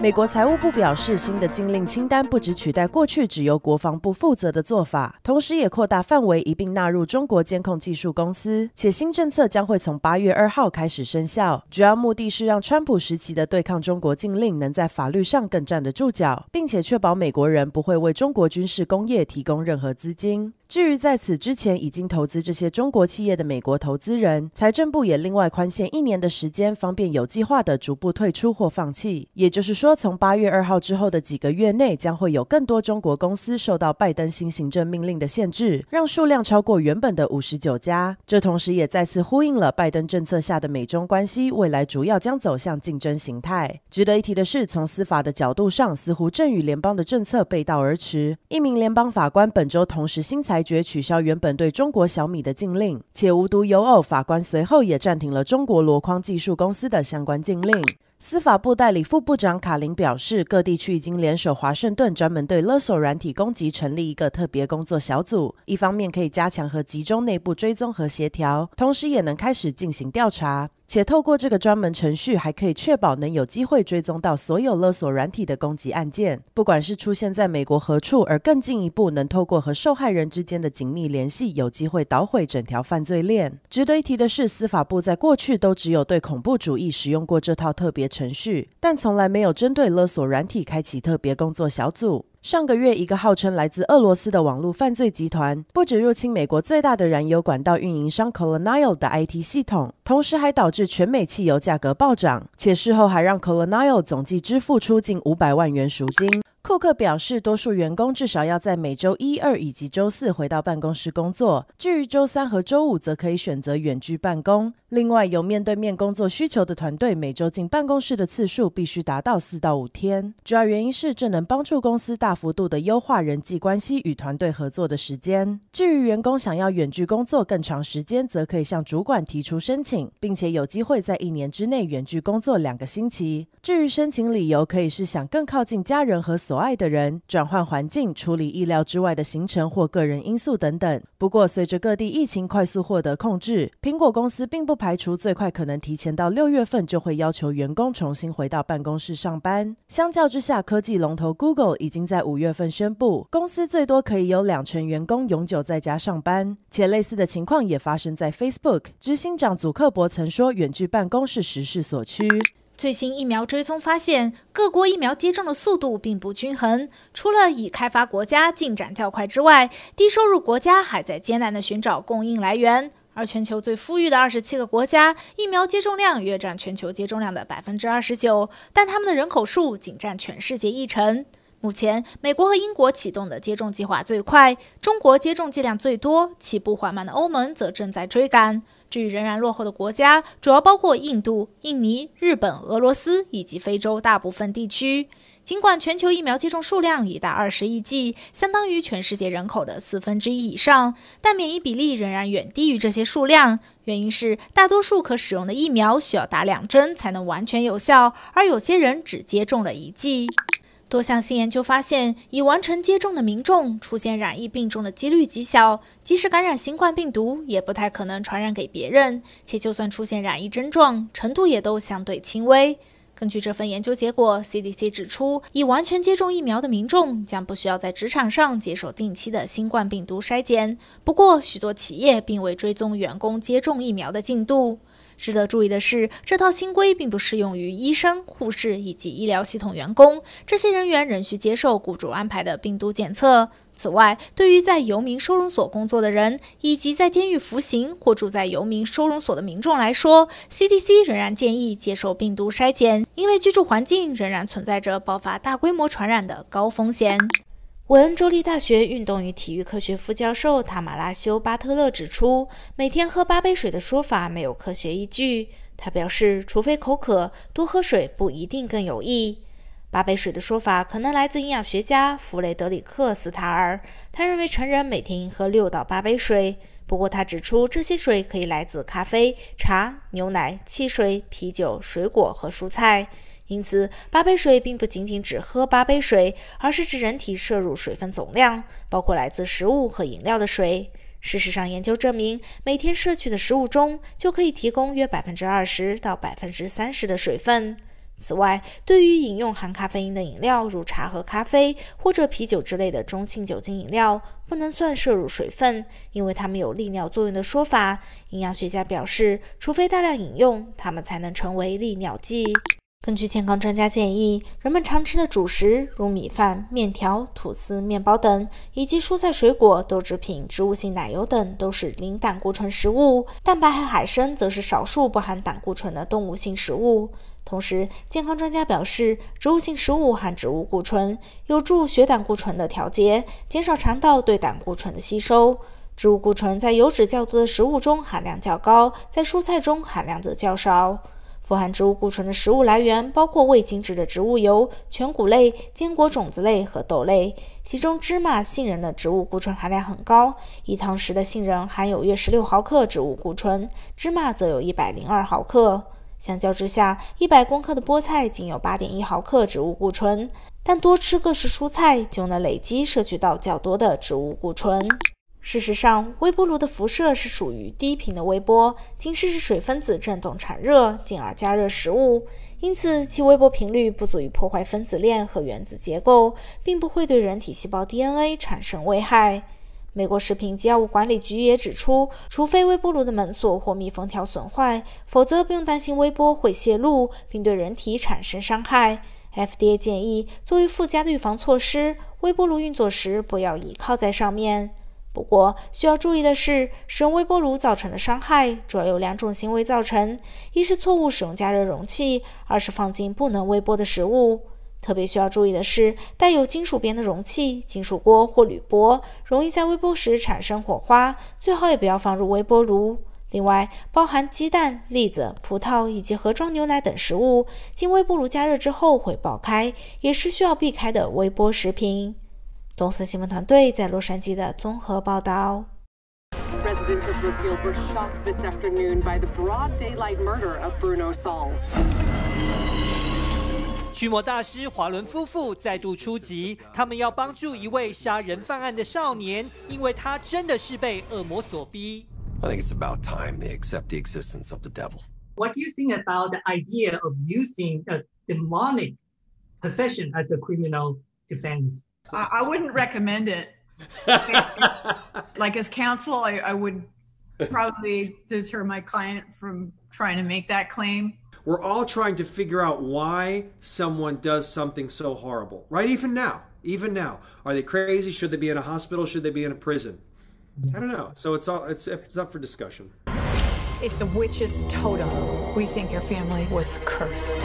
美国财务部表示，新的禁令清单不只取代过去只由国防部负责的做法，同时也扩大范围，一并纳入中国监控技术公司。且新政策将会从八月二号开始生效，主要目的是让川普时期的对抗中国禁令能在法律上更站得住脚，并且确保美国人不会为中国军事工业提供任何资金。至于在此之前已经投资这些中国企业的美国投资人，财政部也另外宽限一年的时间，方便有计划的逐步退出或放弃。也就是说，从八月二号之后的几个月内，将会有更多中国公司受到拜登新行政命令的限制，让数量超过原本的五十九家。这同时也再次呼应了拜登政策下的美中关系未来主要将走向竞争形态。值得一提的是，从司法的角度上，似乎正与联邦的政策背道而驰。一名联邦法官本周同时新裁裁决取消原本对中国小米的禁令，且无独有偶，法官随后也暂停了中国箩筐技术公司的相关禁令。司法部代理副部长卡林表示，各地区已经联手华盛顿，专门对勒索软体攻击成立一个特别工作小组，一方面可以加强和集中内部追踪和协调，同时也能开始进行调查。且透过这个专门程序，还可以确保能有机会追踪到所有勒索软体的攻击案件，不管是出现在美国何处，而更进一步能透过和受害人之间的紧密联系，有机会捣毁整条犯罪链。值得一提的是，司法部在过去都只有对恐怖主义使用过这套特别程序，但从来没有针对勒索软体开启特别工作小组。上个月，一个号称来自俄罗斯的网络犯罪集团，不止入侵美国最大的燃油管道运营商 Colonial 的 IT 系统，同时还导致全美汽油价格暴涨，且事后还让 Colonial 总计支付出近五百万元赎金。库克表示，多数员工至少要在每周一、二以及周四回到办公室工作，至于周三和周五则可以选择远距办公。另外，有面对面工作需求的团队，每周进办公室的次数必须达到四到五天。主要原因是这能帮助公司大幅度的优化人际关系与团队合作的时间。至于员工想要远距工作更长时间，则可以向主管提出申请，并且有机会在一年之内远距工作两个星期。至于申请理由，可以是想更靠近家人和所爱的人，转换环境，处理意料之外的行程或个人因素等等。不过，随着各地疫情快速获得控制，苹果公司并不排除最快可能提前到六月份就会要求员工重新回到办公室上班。相较之下，科技龙头 Google 已经在五月份宣布，公司最多可以有两成员工永久在家上班。且类似的情况也发生在 Facebook，执行长祖克伯曾说，远距办公是时势所趋。最新疫苗追踪发现，各国疫苗接种的速度并不均衡。除了已开发国家进展较快之外，低收入国家还在艰难地寻找供应来源。而全球最富裕的二十七个国家，疫苗接种量约占全球接种量的百分之二十九，但他们的人口数仅占全世界一成。目前，美国和英国启动的接种计划最快，中国接种剂量最多，起步缓慢的欧盟则正在追赶。至于仍然落后的国家，主要包括印度、印尼、日本、俄罗斯以及非洲大部分地区。尽管全球疫苗接种数量已达二十亿剂，相当于全世界人口的四分之一以上，但免疫比例仍然远低于这些数量。原因是大多数可使用的疫苗需要打两针才能完全有效，而有些人只接种了一剂。多项新研究发现，已完成接种的民众出现染疫病重的几率极小，即使感染新冠病毒，也不太可能传染给别人，且就算出现染疫症状，程度也都相对轻微。根据这份研究结果，CDC 指出，已完全接种疫苗的民众将不需要在职场上接受定期的新冠病毒筛检。不过，许多企业并未追踪员工接种疫苗的进度。值得注意的是，这套新规并不适用于医生、护士以及医疗系统员工，这些人员仍需接受雇主安排的病毒检测。此外，对于在游民收容所工作的人，以及在监狱服刑或住在游民收容所的民众来说，CDC 仍然建议接受病毒筛检，因为居住环境仍然存在着爆发大规模传染的高风险。韦恩州立大学运动与体育科学副教授塔马拉修·巴特勒指出，每天喝八杯水的说法没有科学依据。他表示，除非口渴，多喝水不一定更有益。八杯水的说法可能来自营养学家弗雷德里克·斯塔尔，他认为成人每天应喝六到八杯水。不过，他指出这些水可以来自咖啡、茶、牛奶、汽水、啤酒、水果和蔬菜。因此，八杯水并不仅仅只喝八杯水，而是指人体摄入水分总量，包括来自食物和饮料的水。事实上，研究证明，每天摄取的食物中就可以提供约百分之二十到百分之三十的水分。此外，对于饮用含咖啡因的饮料，如茶和咖啡或者啤酒之类的中性酒精饮料，不能算摄入水分，因为它们有利尿作用的说法。营养学家表示，除非大量饮用，它们才能成为利尿剂。根据健康专家建议，人们常吃的主食如米饭、面条、吐司、面包等，以及蔬菜、水果、豆制品、植物性奶油等，都是零胆固醇食物。蛋白和海参则是少数不含胆固醇的动物性食物。同时，健康专家表示，植物性食物含植物固醇，有助血胆固醇的调节，减少肠道对胆固醇的吸收。植物固醇在油脂较多的食物中含量较高，在蔬菜中含量则较少。富含植物固醇的食物来源包括未精制的植物油、全谷类、坚果种子类和豆类，其中芝麻、杏仁的植物固醇含量很高，一汤匙的杏仁含有约十六毫克植物固醇，芝麻则有一百零二毫克。相较之下，一百公克的菠菜仅有八点一毫克植物固醇，但多吃各式蔬菜就能累积摄取到较多的植物固醇。事实上，微波炉的辐射是属于低频的微波，仅是使水分子振动产热，进而加热食物，因此其微波频率不足以破坏分子链和原子结构，并不会对人体细胞 DNA 产生危害。美国食品及药物管理局也指出，除非微波炉的门锁或密封条损坏，否则不用担心微波会泄露并对人体产生伤害。FDA 建议，作为附加的预防措施，微波炉运作时不要倚靠在上面。不过，需要注意的是，使用微波炉造成的伤害主要有两种行为造成：一是错误使用加热容器，二是放进不能微波的食物。特别需要注意的是，带有金属边的容器、金属锅或铝箔，容易在微波时产生火花，最好也不要放入微波炉。另外，包含鸡蛋、栗子、葡萄以及盒装牛奶等食物，经微波炉加热之后会爆开，也是需要避开的微波食品。东森新闻团队在洛杉矶的综合报道。驱魔大师华伦夫妇再度出击，他们要帮助一位杀人犯案的少年，因为他真的是被恶魔所逼。I think it's about time they accept the existence of the devil. What do you think about the idea of using a demonic possession as a criminal defense? I, I wouldn't recommend it. like as counsel, I, I would probably deter my client from trying to make that claim. We're all trying to figure out why someone does something so horrible, right? Even now, even now, are they crazy? Should they be in a hospital? Should they be in a prison? I don't know. So it's all it's, it's up for discussion. It's a witch's totem. We think your family was cursed.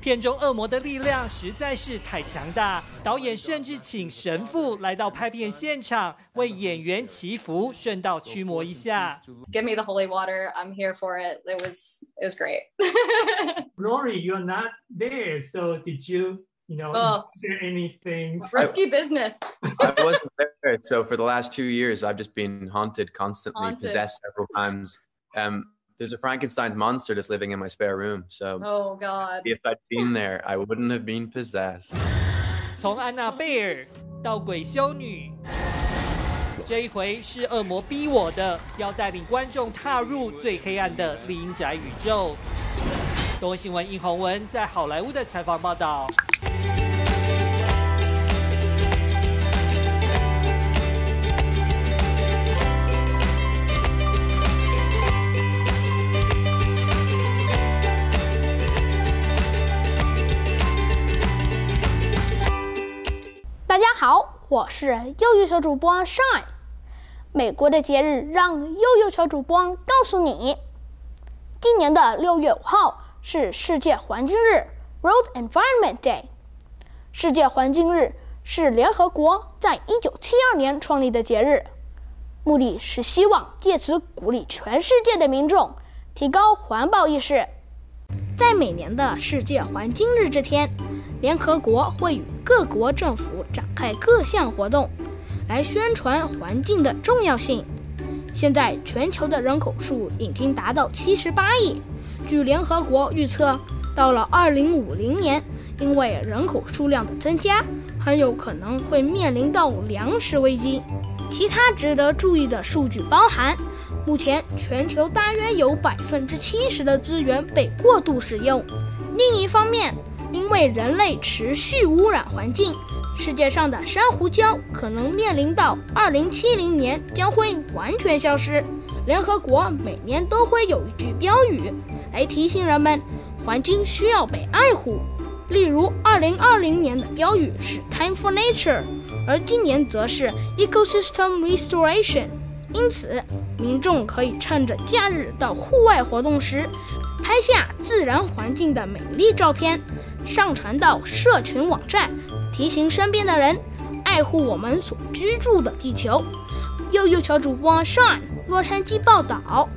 片中恶魔的力量实在是太强大，导演甚至请神父来到拍片现场为演员祈福，顺道驱魔一下。Give me the holy water. I'm here for it. It was it was great. Rory, you're not there, so did you, you know, Oh. share anything? Risky business. I wasn't there, so for the last two years, I've just been haunted, constantly Haunted. possessed several times. Um, there's a Frankenstein's monster just living in my spare room. So Oh God. if I'd been there, I wouldn't have been possessed. 从安娜贝尔到鬼修女，这一回是恶魔逼我的，要带领观众踏入最黑暗的厉阴宅宇宙。东森新闻殷宏文在好莱坞的采访报道。 大家好，我是悠悠小主播 Shine。美国的节日让悠悠小主播告诉你，今年的六月五号是世界环境日 （World Environment Day）。世界环境日是联合国在一九七二年创立的节日，目的是希望借此鼓励全世界的民众提高环保意识。在每年的世界环境日这天，联合国会与各国政府展开各项活动，来宣传环境的重要性。现在全球的人口数已经达到七十八亿，据联合国预测，到了二零五零年，因为人口数量的增加，很有可能会面临到粮食危机。其他值得注意的数据包含：目前全球大约有百分之七十的资源被过度使用。另一方面，因为人类持续污染环境，世界上的珊瑚礁可能面临到2070年将会完全消失。联合国每年都会有一句标语来提醒人们，环境需要被爱护。例如，2020年的标语是 Time for Nature，而今年则是 Ecosystem Restoration。因此，民众可以趁着假日到户外活动时，拍下自然环境的美丽照片，上传到社群网站，提醒身边的人爱护我们所居住的地球。幼幼小主播 Sean，洛杉矶报道。